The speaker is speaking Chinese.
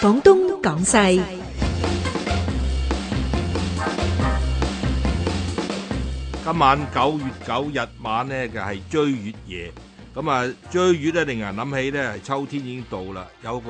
广东讲西，今晚九月九日晚呢就系追月夜，咁啊追月咧令人谂起咧系秋天已经到啦，有。